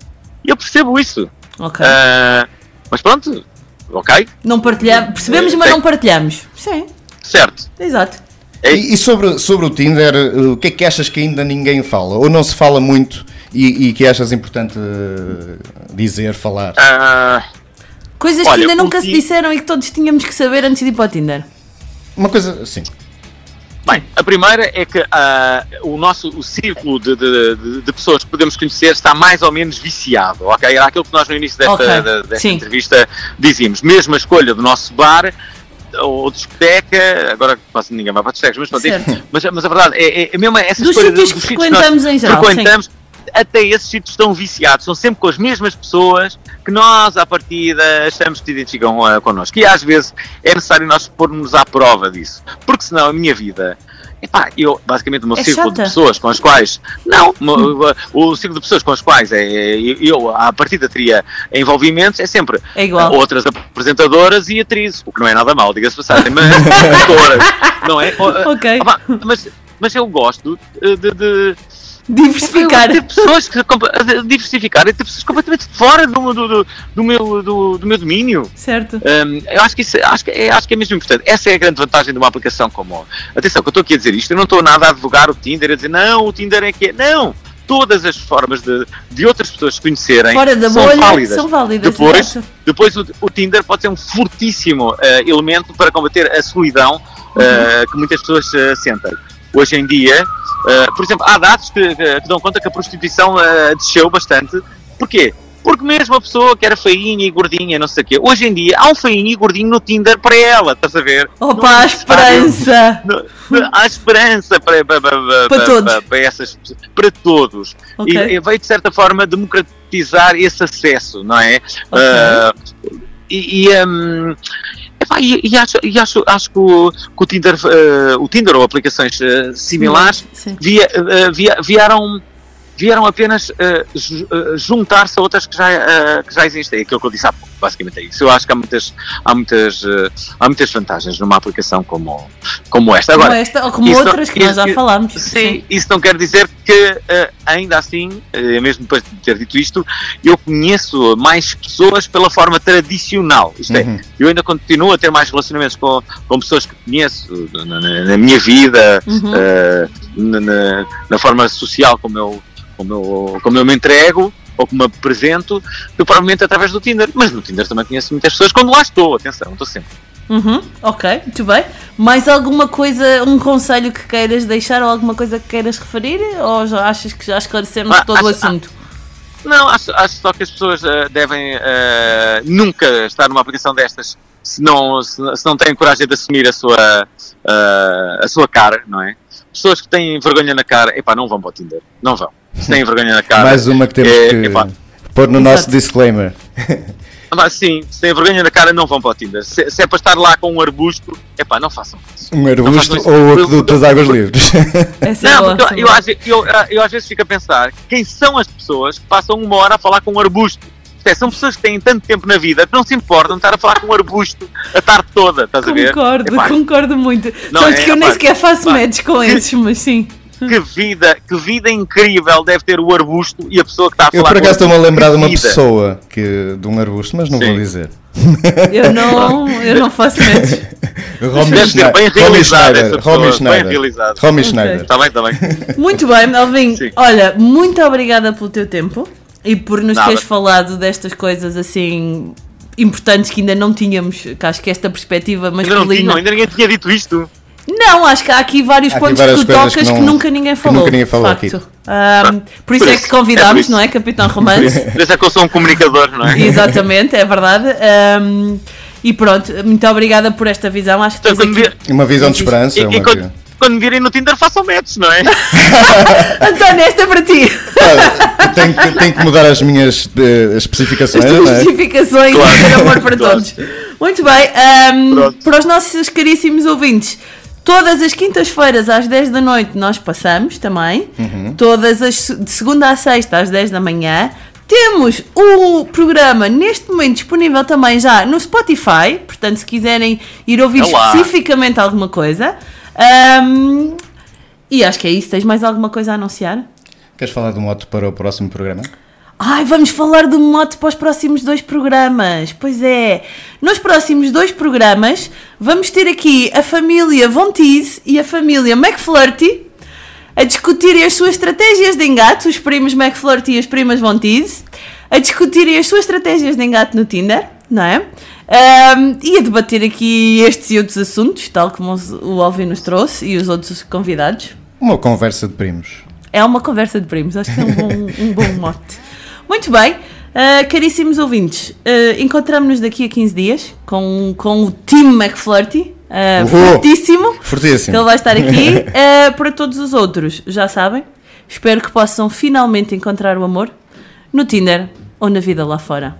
eu percebo isso. Ok. Ah, mas pronto, ok, Não partilhamos, percebemos, mas Sim. não partilhamos. Sim, certo. exato. E, e sobre, sobre o Tinder, eh, o que é que achas que ainda ninguém fala? Ou não se fala muito e, e que achas importante eh, dizer, falar? Ah, Coisas Olha, que ainda nunca se disseram e que todos tínhamos que saber antes de ir para o Tinder. Uma coisa assim. Bem, a primeira é que ah, o nosso o círculo de, de- de- pessoas que podemos conhecer está mais ou menos viciado, ok? Era aquilo que nós no início desta, Ok, da- desta sim. entrevista dizíamos. Mesmo a escolha do nosso bar ou discoteca, agora quase ninguém vai para discotecas, mas, mas, mas a verdade é, é, é mesmo essa Dos escolha sítios dos que frequentamos nós em geral, frequentamos, até esses sítios estão viciados, são sempre com as mesmas pessoas que nós, à partida, achamos que se identificam uh, connosco. E às vezes é necessário nós pormos à prova disso, porque senão a minha vida. Epá, eu, basicamente, o meu É círculo chata. de pessoas com as quais. Não, o, o círculo de pessoas com as quais é, é- eu, à partida, teria envolvimentos é sempre É outras apresentadoras e atrizes, o que não é nada mal, diga-se passagem, mas não é? Ok. Mas, mas eu gosto eh, de, de- Diversificar. ter pessoas que diversificar ter pessoas completamente fora do, do, do, do meu, do, do meu domínio. Certo. Hum, eu acho que, isso, acho, que é, acho que é mesmo importante. Essa é a grande vantagem de uma aplicação como. Atenção, que eu estou aqui a dizer isto, eu não estou nada a advogar o Tinder, a dizer não, o Tinder é que é. Não! Todas as formas de, de outras pessoas se conhecerem são válidas. são válidas, Depois, exato. depois o, o Tinder pode ser um fortíssimo eh, elemento para combater a solidão eh, que muitas pessoas eh, sentem. Hoje em dia, eh, por exemplo, há dados que, que- que dão conta que a prostituição eh, desceu bastante. Porquê? Porque mesmo a pessoa que era feinha e gordinha, não sei o quê, hoje em dia há um feinho e gordinho no Tinder para ela, estás a ver? Opa, Não é esperança! não- não- Há esperança para, para, para, Para todos. para, para essas para todos. Ok. E, e veio de certa forma democratizar esse acesso, não é? Ok. Ah, e, e, hum, epá, e- e acho, e acho, acho que, o, que o Tinder, ah, o Tinder ou aplicações ah, similares Sim. via, ah, via- vieram vieram apenas ah, juntar-se a outras que já, ah, que já existem. Aquilo que eu disse há pouco, basicamente é isso. Eu acho que há muitas, há muitas, ah, há muitas vantagens numa aplicação como, como esta. Como Agora, esta, ou como isso não- outras que nós já falámos. Sim, isso não quer dizer que ainda assim, mesmo depois de ter dito isto, eu conheço mais pessoas pela forma tradicional. Isto Uhum. é, eu ainda continuo a ter mais relacionamentos com, com pessoas que conheço na, na- na minha vida, Uhum. na, na- na forma social como eu, como, eu, como eu me entrego ou como me apresento, do provavelmente através do Tinder. Mas no Tinder também conheço muitas pessoas quando lá estou, atenção, estou sempre. Uhum, ok, muito bem. Mais alguma coisa, um conselho que queiras deixar ou alguma coisa que queiras referir? Ou já achas que já esclarecemos Ah, todo o acho- assunto? Não, acho, acho só que as pessoas eh, devem eh, nunca estar numa aplicação destas se não, se, se não têm coragem de assumir a sua, eh, a sua cara, não é? Pessoas que têm vergonha na cara, epá, não vão para o Tinder, não vão. Se têm vergonha na cara. Mais uma que temos é, que epá, pôr no Exato. nosso disclaimer. ah, sim, se têm vergonha na cara, não vão para o Tinder. Se, se é para estar lá com um arbusto, epá, não façam isso. Um arbusto isso. ou o aqueduto das águas livres. Essa é Não, boa, porque essa é eu, eu, eu, ah, eu às vezes fico a pensar quem são as pessoas que passam uma hora a falar com um arbusto. É, são pessoas que têm tanto tempo na vida que não se importam de estar a falar com um arbusto a tarde toda, estás a ver? Concordo, concordo muito. Não Só é, que eu nem sequer faço pá, match com esses, mas sim. Que vida, que vida incrível deve ter o arbusto e a pessoa que está a falar Eu por acaso estou-me a lembrar de uma vida. pessoa que, de um arbusto, mas não vou Sim. dizer. Eu não, eu não faço match. Romy Deve ser bem realizada Romy bem Schneider. realizada. Romy. Schneider. Está bem, está bem. Muito bem, Melvin. Sim. Olha, muito obrigada pelo teu tempo e por nos Nada. teres falado destas coisas assim importantes que ainda não tínhamos, que acho que esta perspectiva Ainda não masculina. tinham, ainda ninguém tinha dito isto. Não, acho que há aqui vários Há aqui pontos que tu tocas que que, não- nunca ninguém que falou. nunca ninguém falou aqui. Ahm, por isso Por é isso, que te convidámos, é não é, Capitão Romance? Por isso é que eu sou um comunicador, não é? Exatamente, é verdade. Ahm, e pronto, muito obrigada por esta visão. Acho que Então, tens quando, aqui... vir, Uma visão de esperança. e, uma quando, quando me virem no Tinder, façam matches, não é? António, esta é para ti. Olha, tenho, que- tenho que mudar as minhas eh, especificações, As tuas não é? especificações Claro. amor para Claro. todos. Muito bem, Pronto. para os nossos caríssimos ouvintes, todas as quintas-feiras às 10 da noite nós passamos também. Uhum. Todas as de segunda a sexta às 10 da manhã. Temos o programa neste momento disponível também já no Spotify, portanto, se quiserem ir ouvir É lá. especificamente alguma coisa. Ahm, e acho que é isso. Tens mais alguma coisa a anunciar? Queres falar do moto para o próximo programa? Ai, vamos falar do mote para os próximos dois programas. Pois é, nos próximos dois programas vamos ter aqui a família Von Teese e a família McFlurty a discutirem as suas estratégias de engate, os primos McFlurty e as primas Von Teese, a discutirem as suas estratégias de engate no Tinder, não é? Ahm, e a debater aqui estes e outros assuntos, tal como o Alvin nos trouxe e os outros convidados. Uma conversa de primos. É uma conversa de primos, acho que é um bom, um bom mote. Muito bem, ah, caríssimos ouvintes, uh, encontramos-nos daqui a 15 dias com, com o Team McFlurty, uh, fortíssimo, Fortíssimo. que ele vai estar aqui. Ah, para todos os outros, já sabem, espero que possam finalmente encontrar o amor no Tinder ou na vida lá fora.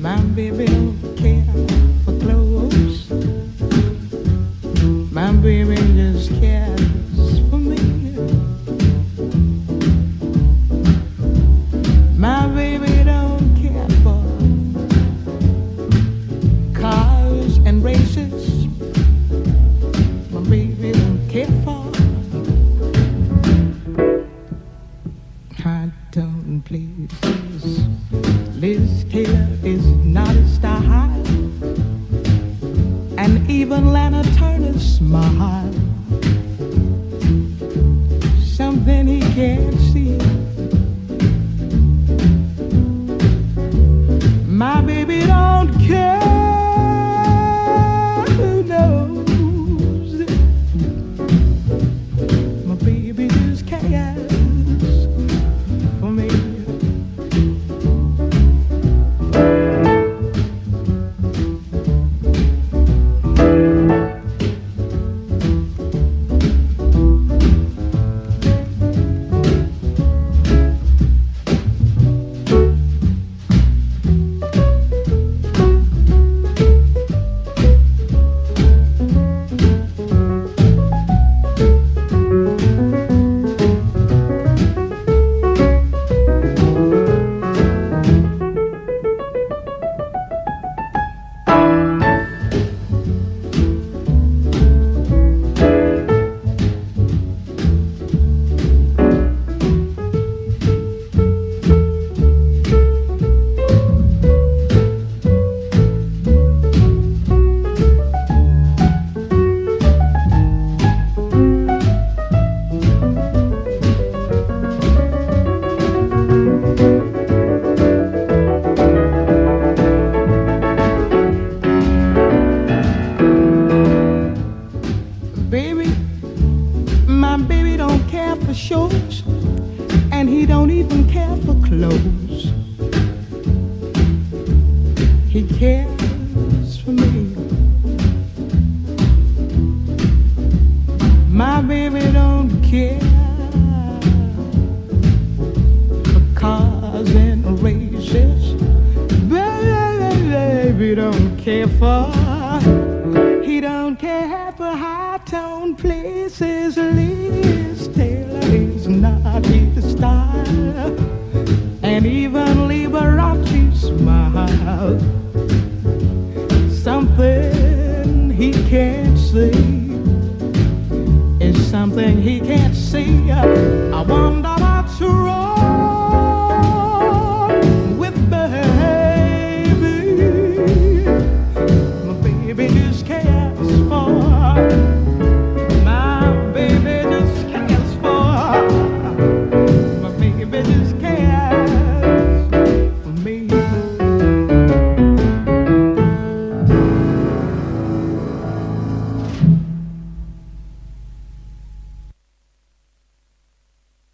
My baby don't care